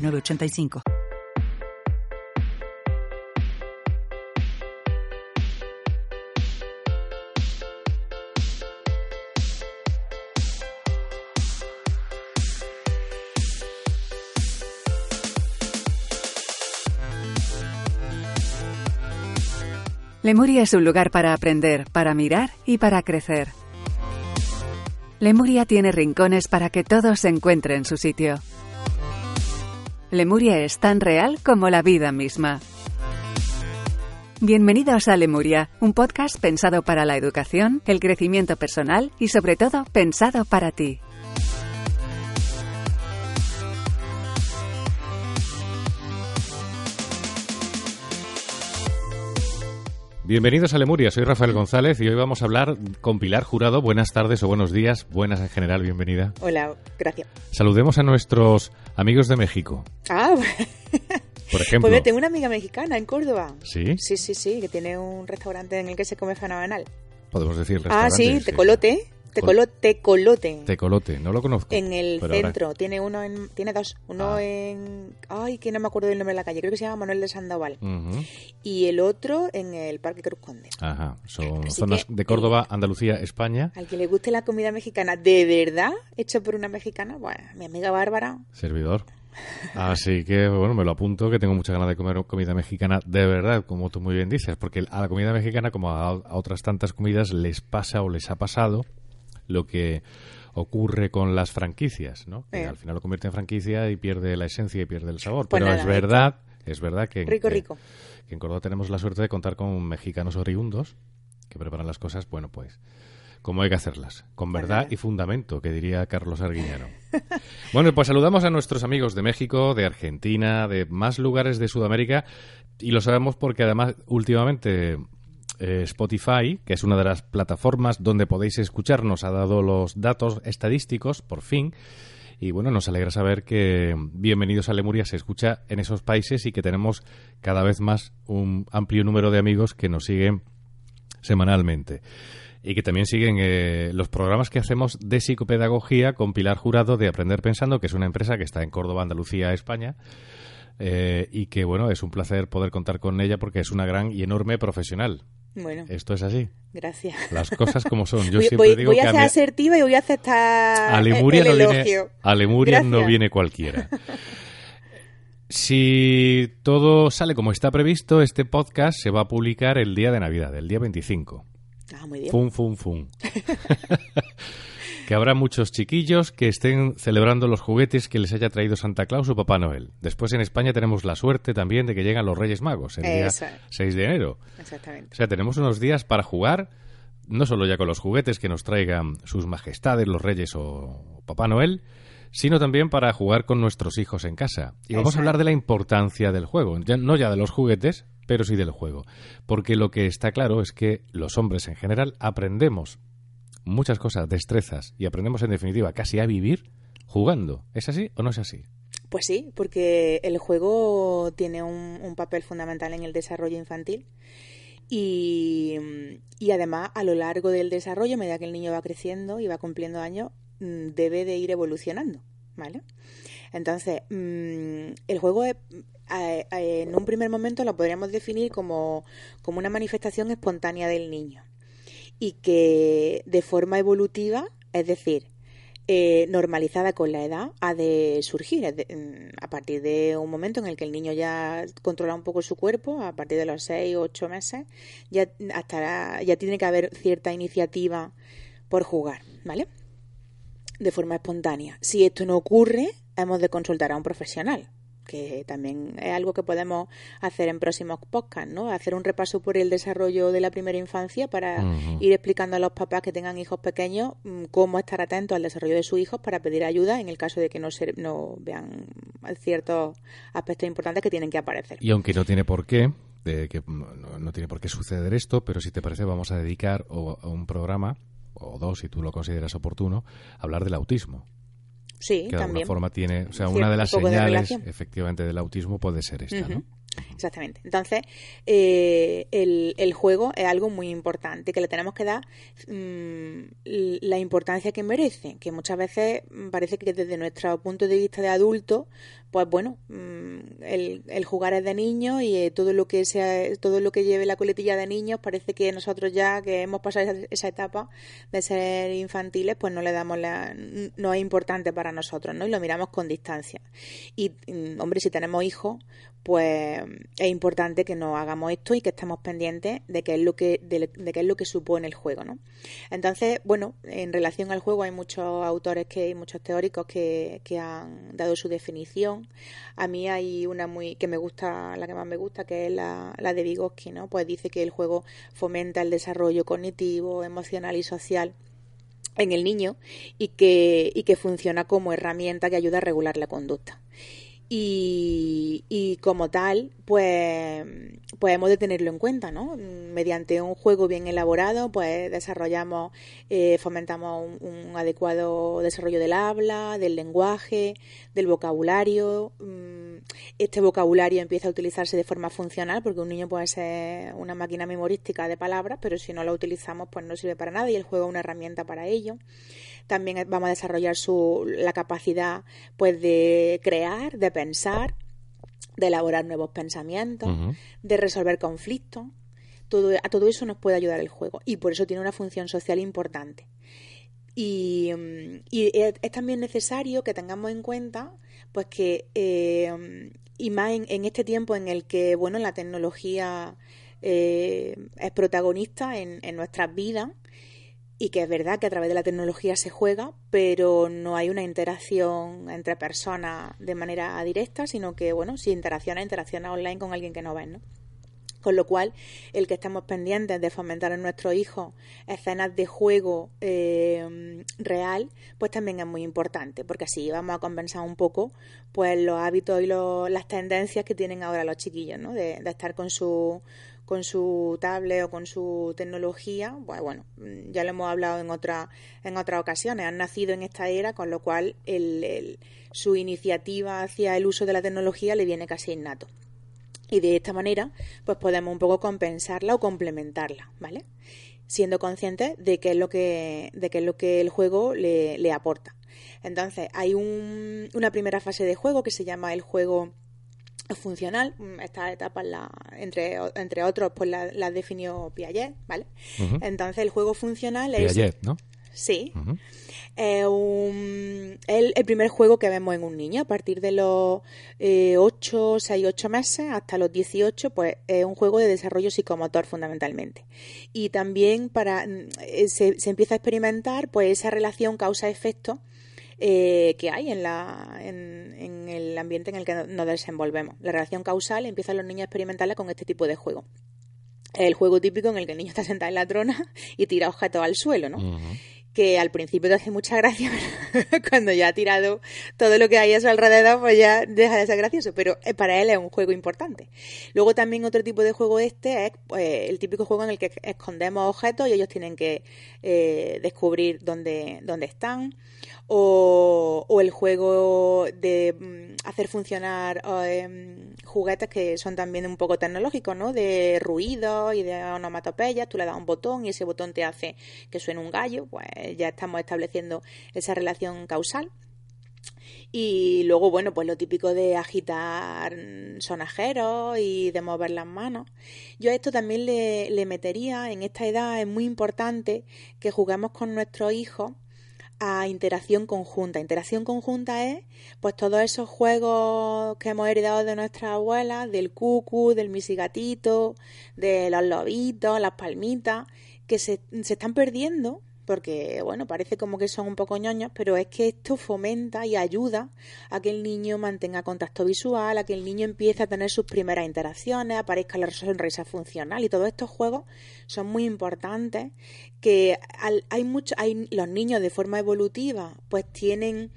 906985. Lemuria es un lugar para aprender, para mirar y para crecer. Lemuria tiene rincones para que todos encuentren su sitio. Lemuria es tan real como la vida misma. Bienvenidos a Lemuria, un podcast pensado para la educación, el crecimiento personal y sobre todo pensado para ti. Bienvenidos a Lemuria, soy Rafael González y hoy vamos a hablar con Pilar Jurado. Buenas tardes o buenos días, buenas en general, bienvenida. Hola, gracias. Saludemos a nuestros amigos de México. Ah, por ejemplo. Pues tengo una amiga mexicana en Córdoba. ¿Sí? Sí, sí, sí, que tiene un restaurante en el que se come fenomenal. Podemos decir Ah, restaurante. sí, tecolote. Tecolote, tecolote. Tecolote, no lo conozco. En el ahora- centro, tiene uno en, tiene dos, uno Ah. en, ay, que no me acuerdo del nombre de la calle, creo que se llama Manuel de Sandoval, y el otro en el Parque Cruz Conde. Ajá, son Así zonas que- de Córdoba, Andalucía, España. Al que le guste la comida mexicana de verdad, hecha por una mexicana, bueno, mi amiga Bárbara, Servidor. Así que, bueno, me lo apunto, que tengo muchas ganas de comer comida mexicana de verdad, como tú muy bien dices, porque a la comida mexicana, como a, a otras tantas comidas, les pasa o les ha pasado lo que ocurre con las franquicias, ¿no? Que Eh. al final lo convierte en franquicia y pierde la esencia y pierde el sabor. Pues Pero nada, es verdad, es verdad que, rico, que- rico. que en Córdoba tenemos la suerte de contar con mexicanos oriundos que preparan las cosas, bueno, pues como hay que hacerlas, con Pues verdad y fundamento, que diría Carlos Arguiñano. bueno, pues saludamos a nuestros amigos de México, de Argentina, de más lugares de Sudamérica y lo sabemos porque además últimamente eh, Spotify, que es una de las plataformas donde podéis escucharnos, ha dado los datos estadísticos, por fin. Y bueno, nos alegra saber que Bienvenidos a Lemuria se escucha en esos países y que tenemos cada vez más un amplio número de amigos que nos siguen semanalmente. Y que también siguen eh, los programas que hacemos de psicopedagogía con Pilar Jurado de Aprender Pensando, que es una empresa que está en Córdoba, Andalucía, España. eh, y que bueno, es un placer poder contar con ella porque es una gran y enorme profesional. Bueno, Esto es así. gracias. Las cosas como son. Yo voy, siempre voy- digo voy que a a ser asertiva y voy a aceptar a el- Lemuria, no viene, elogio. a Lemuria no viene cualquiera. Si todo sale como está previsto, este podcast se va a publicar el día de Navidad, el día 25. Ah, muy bien. Fum, fum, fum. que habrá muchos chiquillos que estén celebrando los juguetes que les haya traído Santa Claus o Papá Noel. Después en España tenemos la suerte también de que llegan los Reyes Magos el día Eso es. 6 de enero. Exactamente. O sea, tenemos unos días para jugar, no solo ya con los juguetes que nos traigan sus majestades, los reyes o Papá Noel, sino también para jugar con nuestros hijos en casa. Y vamos a hablar de la importancia del juego, ya- no ya de los juguetes, pero sí del juego. Porque lo que está claro es que los hombres en general aprendemos muchas cosas, destrezas, y aprendemos en definitiva casi a vivir jugando. ¿Es así o no es así? Pues sí, porque el juego tiene un, papel fundamental en el desarrollo infantil y, y además a lo largo del desarrollo, a medida que el niño va creciendo y va cumpliendo años, mm, debe de ir evolucionando, ¿vale? Entonces, mm, el juego es, en un primer momento lo podríamos definir como, como una manifestación espontánea del niño y que de forma evolutiva, es decir, eh, normalizada con la edad, ha de surgir mm, a partir de un momento en el que el niño ya controla un poco su cuerpo, a partir de los 6 o 8 meses, ya, hasta, ya tiene que haber cierta iniciativa por jugar, ¿vale? De forma espontánea. Si esto no ocurre, hemos de consultar a un profesional, que también es algo que podemos hacer en próximos podcasts, ¿no? Hacer un repaso por el desarrollo de la primera infancia para ir explicando a los papás que tengan hijos pequeños mm, cómo estar atentos al desarrollo de sus hijos para pedir ayuda en el caso de que no, se, no vean ciertos aspectos importantes que tienen que aparecer. Y aunque no tiene por qué, de que no, tiene por qué suceder esto, pero si te parece vamos a dedicar un programa, o dos si tú lo consideras oportuno, a hablar del autismo. Sí, que de alguna forma tiene, o sea, una de las señales efectivamente del autismo puede ser esta, ¿no? Exactamente. Entonces, eh, el, el, juego es algo muy importante, que le tenemos que dar mm, la importancia que merece, que muchas veces parece que desde nuestro punto de vista de adulto, pues bueno, mm, el, el, jugar es de niños y eh, todo lo que sea, todo lo que lleve la coletilla de niños parece que nosotros ya que hemos pasado esa, etapa de ser infantiles, pues no le damos la, no es importante para nosotros, ¿no? Y lo miramos con distancia. Y mm, hombre, si tenemos hijos, pues es importante que nos hagamos esto y que estemos pendientes de qué es lo que de, qué es lo que supone el juego, ¿no? Entonces, bueno, en relación al juego hay muchos autores que hay muchos teóricos que, que han dado su definición. A mí hay una muy que me gusta, la que más me gusta, que es la, la de Vygotsky, ¿no? Pues dice que el juego fomenta el desarrollo cognitivo, emocional y social en el niño y que, y que funciona como herramienta que ayuda a regular la conducta. Y, y, como tal, pues, hemos de tenerlo en cuenta, ¿no? Mediante un juego bien elaborado, pues desarrollamos, eh, fomentamos un, adecuado desarrollo del habla, del lenguaje, del vocabulario. Mm, este vocabulario empieza a utilizarse de forma funcional, porque un niño puede ser una máquina memorística de palabras, pero si no lo utilizamos, pues no sirve para nada y el juego es una herramienta para ello. También vamos a desarrollar su, la capacidad pues de crear, de pensar, de elaborar nuevos pensamientos, de resolver conflictos. Todo, a todo eso nos puede ayudar el juego y por eso tiene una función social importante. Y, es, también necesario que tengamos en cuenta pues que eh, y más en, este tiempo en el que bueno la tecnología eh, es protagonista en, en nuestras vidas y que es verdad que a través de la tecnología se juega, pero no hay una interacción entre personas de manera directa, sino que, bueno, si interacciona, interacciona online con alguien que no ves, ¿no? Con lo cual, el que estemos pendientes de fomentar en nuestros hijos escenas de juego eh, real, pues también es muy importante, porque así vamos a compensar un poco pues los hábitos y las tendencias que tienen ahora los chiquillos, ¿no? De, de estar con su con su tablet o con su tecnología, pues bueno, ya lo hemos hablado en otra en otras ocasiones, han nacido en esta era, con lo cual el, su iniciativa hacia el uso de la tecnología le viene casi innato. Y de esta manera, pues podemos un poco compensarla o complementarla, ¿vale? Siendo conscientes de qué es lo que, de qué es lo que el juego le, le aporta. Entonces, hay un, una primera fase de juego que se llama el juego funcional. Mm, Esta etapa, la, entre, entre otros, pues la, la definió Piaget, ¿vale? Entonces, el juego funcional es... Piaget, ¿no? Sí. un, el, el, primer juego que vemos en un niño a partir de los eh, 8, 6, 8 meses hasta los 18, pues es un juego de desarrollo psicomotor fundamentalmente. Y también para eh, se, se empieza a experimentar pues esa relación causa-efecto eh, que hay en, la, en, el ambiente en el que nos desenvolvemos. La relación causal empiezan los niños a experimentarla con este tipo de juego. El juego típico en el que el niño está sentado en la trona y tira objetos al suelo, ¿no? que al principio te hace mucha gracia, pero cuando ya ha tirado todo lo que hay a su alrededor, pues ya deja de ser gracioso, pero eh, para él es un juego importante. Luego también otro tipo de juego este es pues, el típico juego en el que escondemos objetos y ellos tienen que eh, descubrir dónde, dónde están o, el juego de mm, hacer funcionar em, juguetes que son también un poco tecnológicos, ¿no? De ruido y de onomatopeyas, tú le das un botón y ese botón te hace que suene un gallo, pues ya estamos estableciendo esa relación causal. Y luego, bueno, pues lo típico de agitar sonajeros y de mover las manos. Yo a esto también le, le metería, en esta edad es muy importante que juguemos con nuestros hijos a interacción conjunta. Interacción conjunta es pues todos esos juegos que hemos heredado de nuestras abuelas, del cucu, del misigatito, de los lobitos, las palmitas, que se, se están perdiendo porque, bueno, parece como que son un poco ñoños, pero es que esto fomenta y ayuda a que el niño mantenga contacto visual, a que el niño empiece a tener sus primeras interacciones, aparezca la sonrisa funcional y todos estos juegos son muy importantes que hay mucho, hay los niños de forma evolutiva pues tienen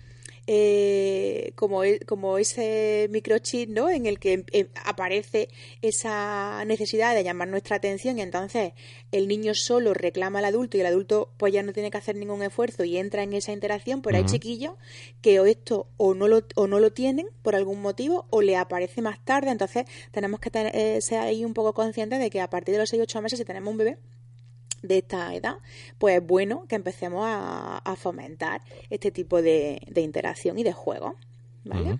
eh, como, e, como ese microchip ¿no? en el que em, aparece esa necesidad de llamar nuestra atención y entonces el niño solo reclama al adulto y el adulto pues ya no tiene que hacer ningún esfuerzo y entra en esa interacción, pero hay chiquillos que o esto o no, lo, o no lo tienen por algún motivo o le aparece más tarde, entonces tenemos que tener, eh, ser ahí un poco conscientes de que a partir de los 6-8 meses si tenemos un bebé de esta edad, pues es bueno que empecemos a, fomentar este tipo de, interacción y de juego. ¿vale?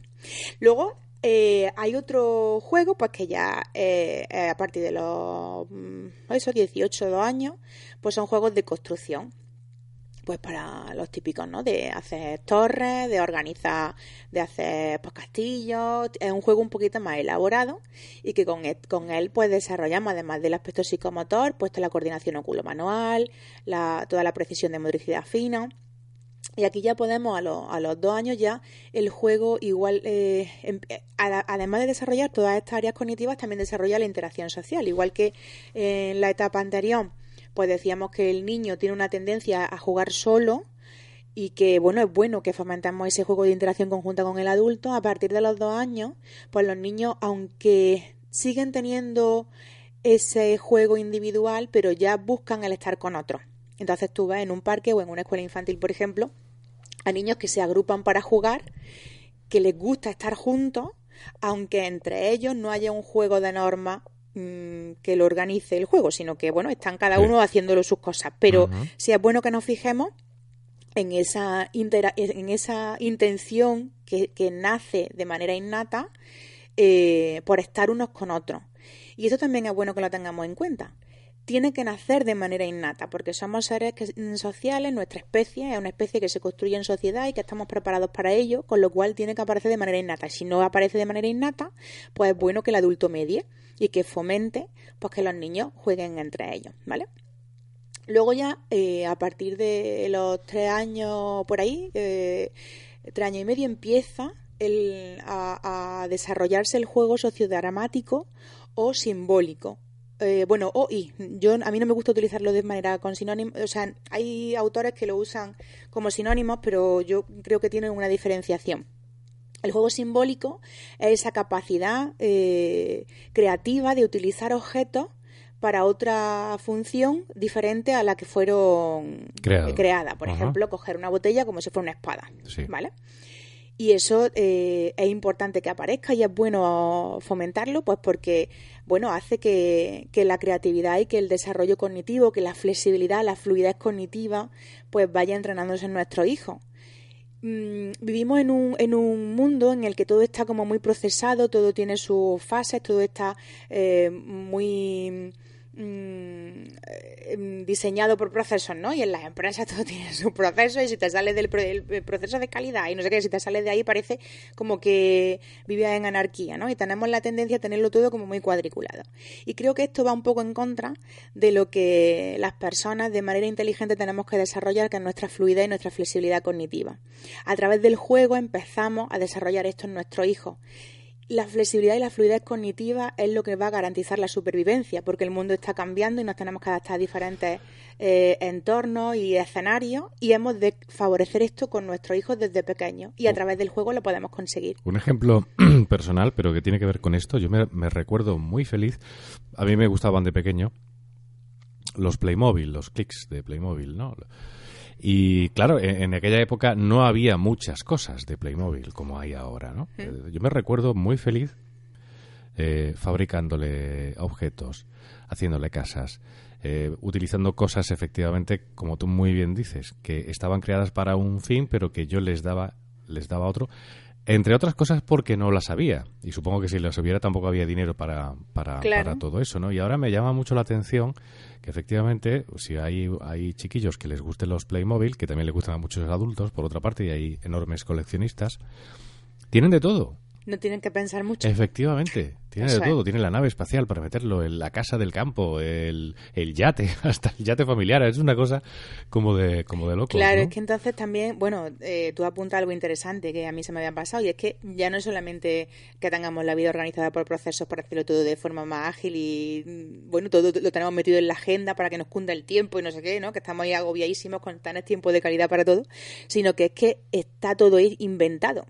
Luego eh, hay otro juego, pues que ya eh, a partir de los mm, eso, 18 años, pues son juegos de construcción pues para los típicos, ¿no? De hacer torres, de organizar, de hacer pues, castillos. Es un juego un poquito más elaborado y que con él, e, con él pues desarrollamos, además del aspecto psicomotor, pues la coordinación oculo-manual, la, toda la precisión de motricidad fina. Y aquí ya podemos, a, a los dos años ya, el juego igual, eh, em, eh, además de desarrollar todas estas áreas cognitivas, también desarrolla la interacción social, igual que en la etapa anterior pues decíamos que el niño tiene una tendencia a jugar solo y que bueno es bueno que fomentemos ese juego de interacción conjunta con el adulto. A partir de los dos años pues los niños aunque siguen teniendo ese juego individual pero ya buscan el estar con otros entonces tú ves en un parque o en una escuela infantil por ejemplo a niños que se agrupan para jugar que les gusta estar juntos aunque entre ellos no haya un juego de normas Mm, que lo organice el juego, sino que, bueno, están cada uno haciéndolo sus cosas. Pero si es bueno que nos fijemos en esa, en esa intención que, nace de manera innata eh, por estar unos con otros. Y eso también es bueno que lo tengamos en cuenta tiene que nacer de manera innata, porque somos seres mm, sociales, nuestra especie es una especie que se construye en sociedad y que estamos preparados para ello, con lo cual tiene que aparecer de manera innata. Si no aparece de manera innata, pues es bueno que el adulto medie y que fomente pues que los niños jueguen entre ellos, ¿vale? Luego ya, eh, a partir de los tres años por ahí, eh, tres años y medio, empieza a, a desarrollarse el juego sociodramático o simbólico, eh, bueno, o y. Yo, a mí no me gusta utilizarlo de manera con sinónimos. O sea, hay autores que lo usan como sinónimos, pero yo creo que tienen una diferenciación. El juego simbólico es esa capacidad eh, creativa de utilizar objetos para otra función diferente a la que fueron creadas. Por ejemplo, coger una botella como si fuera una espada. ¿Vale? Y eso eh, es importante que aparezca y es bueno fomentarlo, pues porque bueno, hace que, la creatividad y que el desarrollo cognitivo, que la flexibilidad, la fluidez cognitiva, pues vaya entrenándose en nuestros hijos. Mm, vivimos en un, en un mundo en el que todo está como muy procesado, todo tiene sus fases, todo está eh, muy Mm, em, diseñado por procesos, ¿no? Y en las empresas todo tiene su proceso y si te sales del proceso de calidad y no sé qué, si te sales de ahí parece como que vives en anarquía, ¿no? Y tenemos la tendencia a tenerlo todo como muy cuadriculado. Y creo que esto va un poco en contra de lo que las personas de manera inteligente tenemos que desarrollar, que es nuestra fluidez y nuestra flexibilidad cognitiva. A través del juego empezamos a desarrollar esto en nuestros hijos la flexibilidad y la fluidez cognitiva es lo que va a garantizar la supervivencia, porque el mundo está cambiando y nos tenemos que adaptar a diferentes eh, entornos y escenarios y hemos de favorecer esto con nuestros hijos desde pequeños y a través del juego lo podemos conseguir. Un ejemplo personal, pero que tiene que ver con esto, yo me, me recuerdo muy feliz, a mí me gustaban de pequeño los Playmobil, los clics de Playmobil, ¿no? Y claro, en, aquella época no había muchas cosas de Playmobil como hay ahora, ¿no? Eh, yo me recuerdo muy feliz eh, fabricándole objetos, haciéndole casas, eh, utilizando cosas efectivamente, como tú muy bien dices, que estaban creadas para un fin, pero que yo les daba, les daba otro. Entre otras cosas porque no las había. Y supongo que si las hubiera tampoco había dinero para, para, para todo eso, ¿no? Y ahora me llama mucho la atención que efectivamente, si hay, hay chiquillos que les gusten los Playmobil, que también les gustan a muchos adultos, por otra parte, y hay enormes coleccionistas, tienen de todo. No tienen que pensar mucho. Efectivamente, tiene de todo. Tiene la nave espacial para meterlo, en la casa del campo, el, el yate, hasta el yate familiar. Es una cosa como de, como de loco. Claro, es que entonces también, bueno, eh, tú apuntas algo interesante que a mí se me había pasado y es que ya no es solamente que tengamos la vida organizada por procesos para hacerlo todo de forma más ágil y, mm, bueno, todo lo tenemos metido en la agenda para que nos cunda el tiempo y no sé qué, ¿no? Que estamos ahí agobiadísimos con tan tiempo de calidad para todo, sino que es que está todo inventado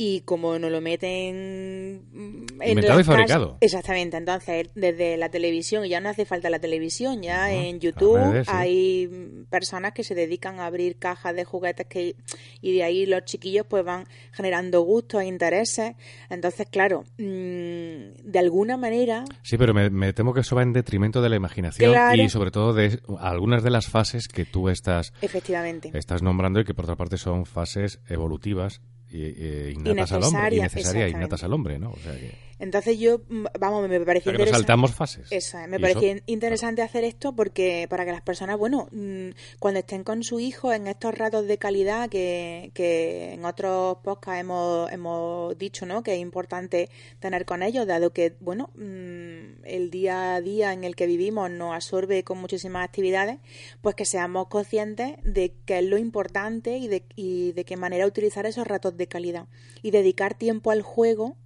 y como nos lo meten en Inventado y fabricado. exactamente entonces desde la televisión ya no hace falta la televisión ya en YouTube hay personas que se dedican a abrir cajas de juguetes que y de ahí los chiquillos pues van generando gustos e intereses. Entonces claro mm, de alguna manera sí pero me, temo que eso va en detrimento de la imaginación y sobre todo de algunas de las fases que tú estás efectivamente. estás nombrando y que por otra parte son fases evolutivas y, innatas al hombre, y necesaria innatas al hombre, ¿no? O sea que... Entonces yo, mm, vamos, me parecía interesante. saltamos fases. Eso, me parecía interesante hacer esto porque para que las personas, bueno, mm, cuando estén con su hijo en estos ratos de calidad que, que en otros podcasts hemos, hemos dicho, ¿no? Que es importante tener con ellos, dado que, bueno, mm, el día a día en el que vivimos nos absorbe con muchísimas actividades, pues que seamos conscientes de qué es lo importante y de, y de qué manera utilizar esos ratos de calidad y dedicar tiempo al juego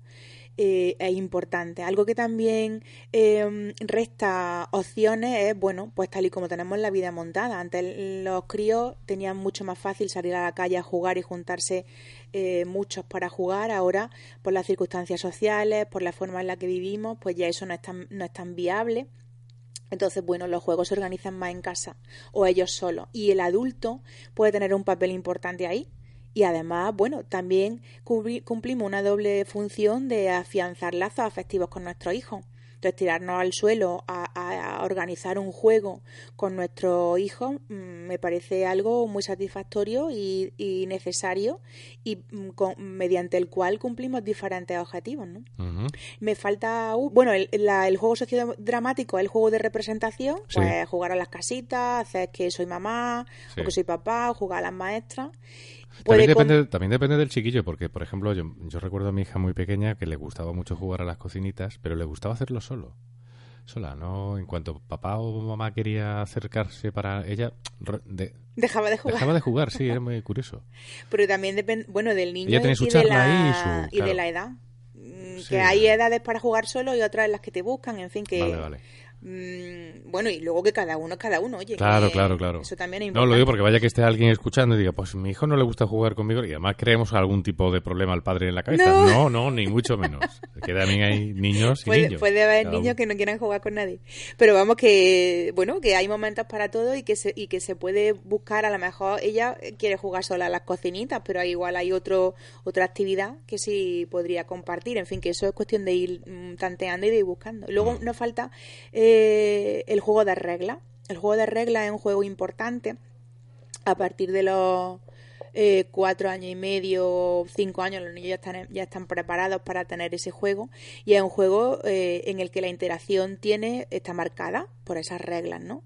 eh, es importante. Algo que también em, resta opciones es, bueno, pues tal y como tenemos la vida montada. Antes los críos tenían mucho más fácil salir a la calle a jugar y juntarse eh, muchos para jugar. Ahora, por las circunstancias sociales, por la forma en la que vivimos, pues ya eso no es tan, no es tan viable. Entonces, bueno, los juegos se organizan más en casa o ellos solos. Y el adulto puede tener un papel importante ahí y además, bueno, también cumplimos una doble función de afianzar lazos afectivos con nuestros hijos. Entonces, tirarnos al suelo a, organizar un juego con nuestros hijos mm, me parece algo muy satisfactorio y, necesario y mm, mediante el cual cumplimos diferentes objetivos. ¿no? Me falta, bueno, el, el juego sociodramático, el juego de representación, pues jugar a las casitas, hacer que soy mamá o que soy papá, jugar a las maestras. También depende, también depende del chiquillo, porque, por ejemplo, yo, yo recuerdo a mi hija muy pequeña que le gustaba mucho jugar a las cocinitas, pero le gustaba hacerlo solo sola, ¿no? En cuanto papá o mamá quería acercarse para ella, dejaba de jugar. Dejaba de jugar, sí, era muy curioso. Pero también depende, bueno, del niño y, de la, y, de la edad. Mm, que hay edades para jugar solo y otras en las que te buscan, en fin, que... Vale, vale. Mm, bueno, y luego que cada uno es cada uno, oye. Claro, claro, claro. Eso también es importante. No, lo digo porque vaya que esté alguien escuchando y diga, pues mi hijo no le gusta jugar conmigo y además creemos algún tipo de problema al padre en la cabeza. No, no, ni mucho menos. que también hay niños y puede, niños. Puede haber niños que no quieran jugar con nadie. Pero vamos que, bueno, que hay momentos para todo y que se, y que se puede buscar, a lo mejor ella quiere jugar sola a las cocinitas, pero igual hay otro, otra actividad que sí podría compartir. En fin, que eso es cuestión de ir mm, tanteando y de ir buscando. Luego mm. nos falta... Eh, el juego de reglas. El juego de reglas es un juego importante a partir de los eh, cuatro años y medio, cinco años, los niños ya están, ya están preparados para tener ese juego y es un juego eh, en el que la interacción tiene está marcada por esas reglas, ¿no?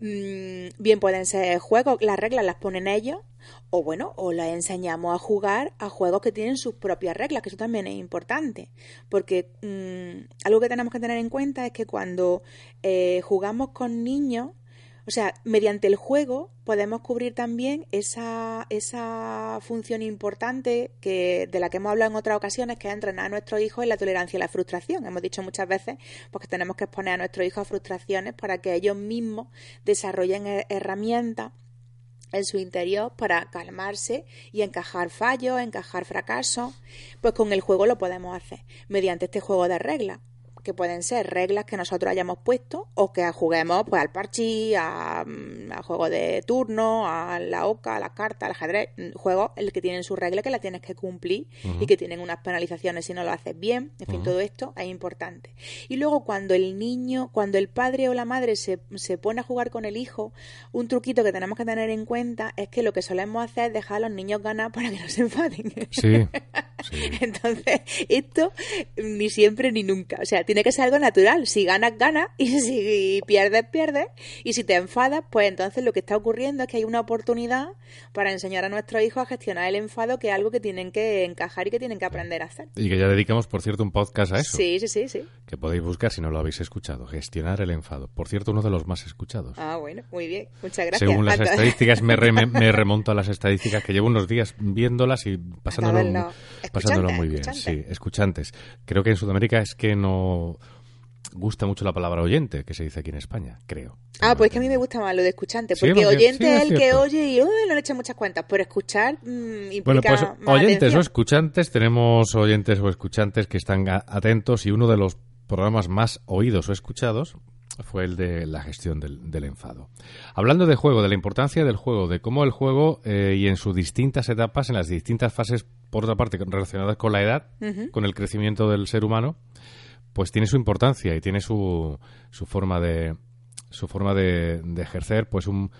Mm, bien pueden ser juegos, las reglas las ponen ellos, o bueno, o les enseñamos a jugar a juegos que tienen sus propias reglas, que eso también es importante, porque mm, algo que tenemos que tener en cuenta es que cuando eh, jugamos con niños, o sea, mediante el juego podemos cubrir también esa, esa función importante que, de la que hemos hablado en otras ocasiones, que es entrenar a nuestros hijos en la tolerancia y la frustración. Hemos dicho muchas veces porque tenemos que exponer a nuestros hijos a frustraciones para que ellos mismos desarrollen herramientas en su interior para calmarse y encajar fallos, encajar fracasos, pues con el juego lo podemos hacer mediante este juego de reglas que pueden ser reglas que nosotros hayamos puesto o que juguemos pues al parchi, a, mm, juego de turno, a la oca, a la carta, al ajedrez, mm, juegos el que tienen su regla que la tienes que cumplir y que tienen unas penalizaciones si no lo haces bien, en fin, todo esto es importante. Y luego cuando el niño, cuando el padre o la madre se, se pone a jugar con el hijo, un truquito que tenemos que tener en cuenta es que lo que solemos hacer es dejar a los niños ganar para que no se enfaden. Sí, Entonces, esto ni siempre ni nunca. O sea, tiene que ser algo natural. Si ganas, ganas. Y si pierdes, pierdes. Y si te enfadas, pues entonces lo que está ocurriendo es que hay una oportunidad para enseñar a nuestros hijos a gestionar el enfado, que es algo que tienen que encajar y que tienen que aprender a hacer. Y que ya dedicamos, por cierto, un podcast a eso. Sí, sí, sí, sí. Que podéis buscar si no lo habéis escuchado. Gestionar el enfado. Por cierto, uno de los más escuchados. Ah, bueno, muy bien. Muchas gracias. Según las estadísticas, me, me, remonto a las estadísticas que llevo unos días viéndolas y pasándolo, pasándolo muy bien. Sí, escuchantes. Creo que en Sudamérica es que no gusta mucho la palabra oyente, que se dice aquí en España, creo. Ah, pues que a mí me gusta más lo de escuchante, porque oyente es el que oye y no le echa muchas cuentas, pero escuchar mmm, implica Bueno, pues oyentes o escuchantes, tenemos oyentes o escuchantes que están atentos y uno de los programas más oídos o escuchados fue el de la gestión del, enfado. Hablando de juego, de la importancia del juego, de cómo el juego eh, y en sus distintas etapas, en las distintas fases, por otra parte, relacionadas con la edad, con el crecimiento del ser humano, pues tiene su importancia y tiene su, su forma de su forma de, ejercer pues un,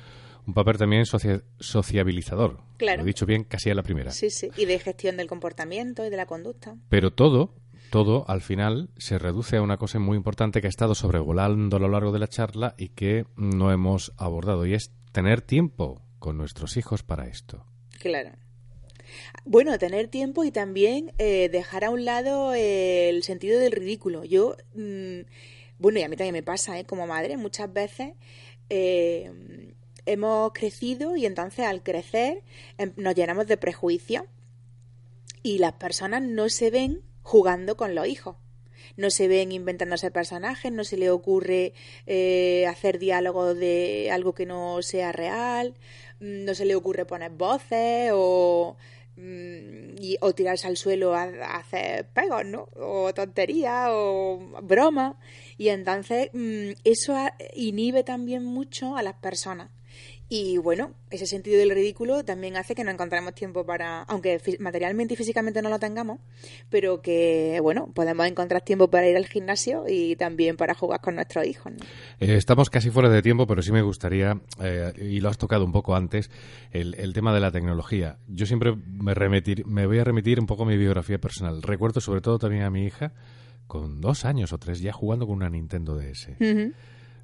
un papel también sociabilizador. Claro. Lo he dicho bien casi a la primera. Sí, sí, y de gestión del comportamiento y de la conducta. Pero todo, todo al final se reduce a una cosa muy importante que ha estado sobrevolando a lo largo de la charla y que no hemos abordado y es tener tiempo con nuestros hijos para esto. Claro. Bueno, tener tiempo y también eh, dejar a un lado el sentido del ridículo. Yo, mm, bueno, y a mí también me pasa, ¿eh? Como madre, muchas veces eh, hemos crecido y entonces al crecer em, nos llenamos de prejuicios y las personas no se ven jugando con los hijos. No se ven inventándose personajes, no se le ocurre eh, hacer diálogos de algo que no sea real, mm, no se le ocurre poner voces o Mm, o tirarse al suelo a, hacer pegos, ¿no? O tonterías o bromas. Y entonces mm, eso inhibe también mucho a las personas. Y bueno, ese sentido del ridículo también hace que no encontremos tiempo para, aunque materialmente y físicamente no lo tengamos, pero que bueno, podemos encontrar tiempo para ir al gimnasio y también para jugar con nuestros hijos. Eh, estamos casi fuera de tiempo, pero sí me gustaría, eh, y lo has tocado un poco antes, el, tema de la tecnología. Yo siempre me, remitir, me voy a remitir un poco a mi biografía personal. Recuerdo sobre todo también a mi hija con dos años o tres ya jugando con una Nintendo DS.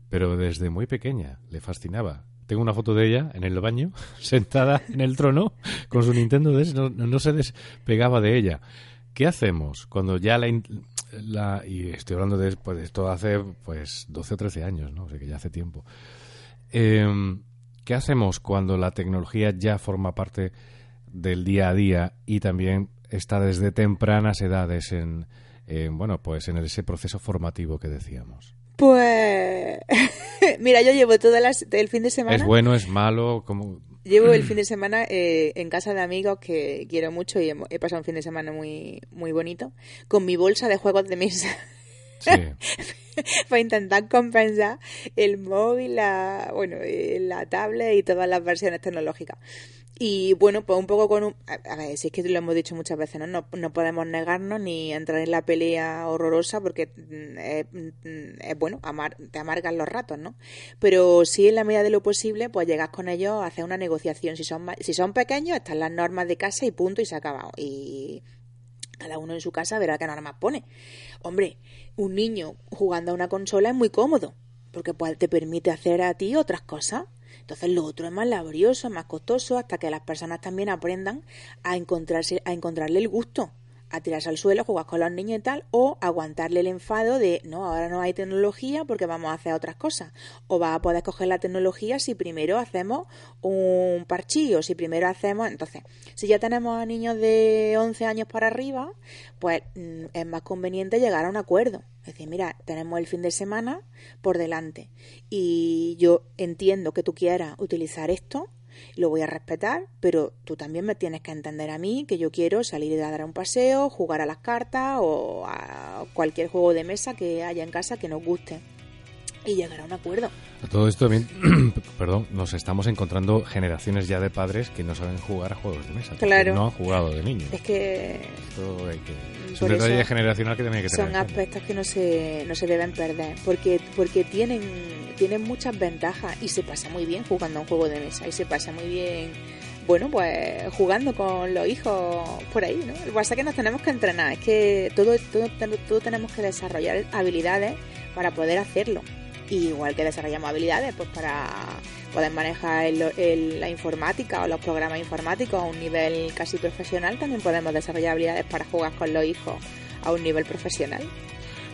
Pero desde muy pequeña le fascinaba tengo una foto de ella en el baño, sentada en el trono, con su Nintendo DS, no, se despegaba de ella. ¿Qué hacemos cuando ya la, y estoy hablando de, pues, esto hace pues 12 o 13 años, ¿no? O sea que ya hace tiempo. Em, ¿Qué hacemos cuando la tecnología ya forma parte del día a día y también está desde tempranas edades en, bueno, pues en ese proceso formativo que decíamos? Pues mira, yo llevo todo el fin de semana. ¿Es bueno, es malo? como Llevo el fin de semana eh, en casa de amigos que quiero mucho y he, pasado un fin de semana muy, muy bonito con mi bolsa de juegos de mesa. Sí. para intentar compensar el móvil, la, bueno, eh, la tablet y todas las versiones tecnológicas. Y bueno, pues un poco con un... A ver, si es que lo hemos dicho muchas veces, ¿no? No, podemos negarnos ni entrar en la pelea horrorosa porque mm, mm, es, bueno, amar, te amargan los ratos, ¿no? Pero sí en la medida de lo posible, pues llegas con ellos a hacer una negociación. Si son, si son pequeños, están las normas de casa y punto y se ha acabado. Y cada uno en su casa verá qué normas pone. Hombre, un niño jugando a una consola es muy cómodo porque pues, te permite hacer a ti otras cosas entonces lo otro es más laborioso, más costoso, hasta que las personas también aprendan a encontrarse, a encontrarle el gusto a tirarse al suelo, jugar con los niños y tal, o aguantarle el enfado de no, ahora no hay tecnología porque vamos a hacer otras cosas. O va a poder coger la tecnología si primero hacemos un parchillo, si primero hacemos. Entonces, si ya tenemos a niños de 11 años para arriba, pues mm, es más conveniente llegar a un acuerdo. Es decir, mira, tenemos el fin de semana por delante y yo entiendo que tú quieras utilizar esto lo voy a respetar, pero tú también me tienes que entender a mí que yo quiero salir a dar un paseo, jugar a las cartas o a cualquier juego de mesa que haya en casa que nos guste y llegar a un acuerdo. A todo esto también, perdón, nos estamos encontrando generaciones ya de padres que no saben jugar a juegos de mesa. Claro. No han jugado de niños. Es que... es un detalle generacional que tiene que tener. Son aspectos que no se, no se deben perder porque, porque tienen, tienen muchas ventajas y se pasa muy bien jugando a un juego de mesa y se pasa muy bien bueno, pues jugando con los hijos por ahí, ¿no? Lo que pasa es que nos tenemos que entrenar, es que todo, todo, todo tenemos que desarrollar habilidades para poder hacerlo. Igual que desarrollamos habilidades, pues para poder manejar la informática o los programas informáticos a un nivel casi profesional, también podemos desarrollar habilidades para jugar con los hijos a un nivel profesional.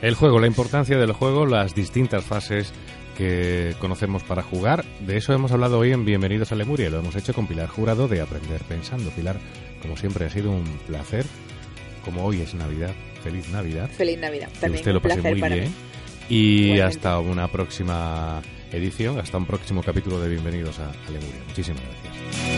El juego, la importancia del juego, las distintas fases que conocemos para jugar. De eso hemos hablado hoy en Bienvenidos a Lemuria. Lo hemos hecho con Pilar Jurado de Aprender Pensando. Pilar, como siempre, ha sido un placer. Como hoy es Navidad, feliz Navidad. Feliz Navidad. También usted lo pase muy bien. Y hasta una próxima edición, hasta un próximo capítulo de Bienvenidos a, a Lemuria. Muchísimas gracias.